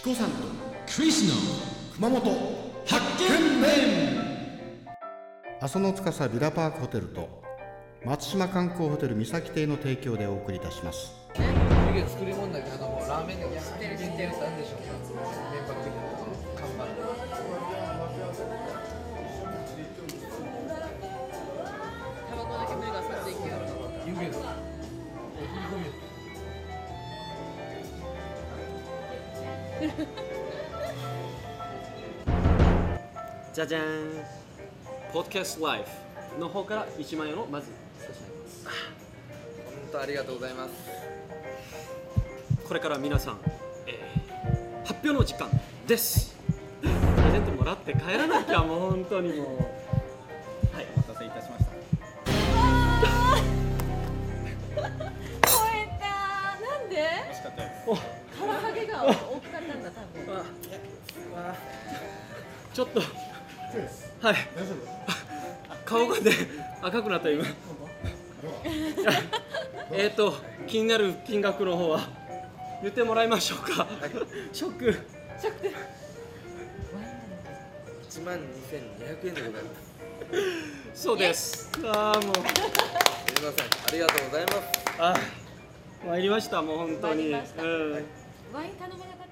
チコさんとクリスの熊本発見面阿蘇の司ビラパークホテルと松島観光ホテル三崎邸の提供でお送りいたします。湯気作り物だけどラーメンの知ってる知ってるでしょうか連泊 じゃじゃーん。ポッドキャストライフの方から1万円をまず差し上げます。本当ありがとうございます。これから皆さん、えー発表の時間です。プレゼントもらって帰らなきゃもう本当にもう。はいお待たせいたしました。超えた。なんで？美味しかったですちょっと。はい。顔がね赤くなった今。えっと気になる金額の方は。言ってもらいましょうか、ショック。1万2200円でございますそうです。ああもう。すみません。ありがとうございます。あ参りましたもう本当に。参りました。うん。ワイン頼まなかった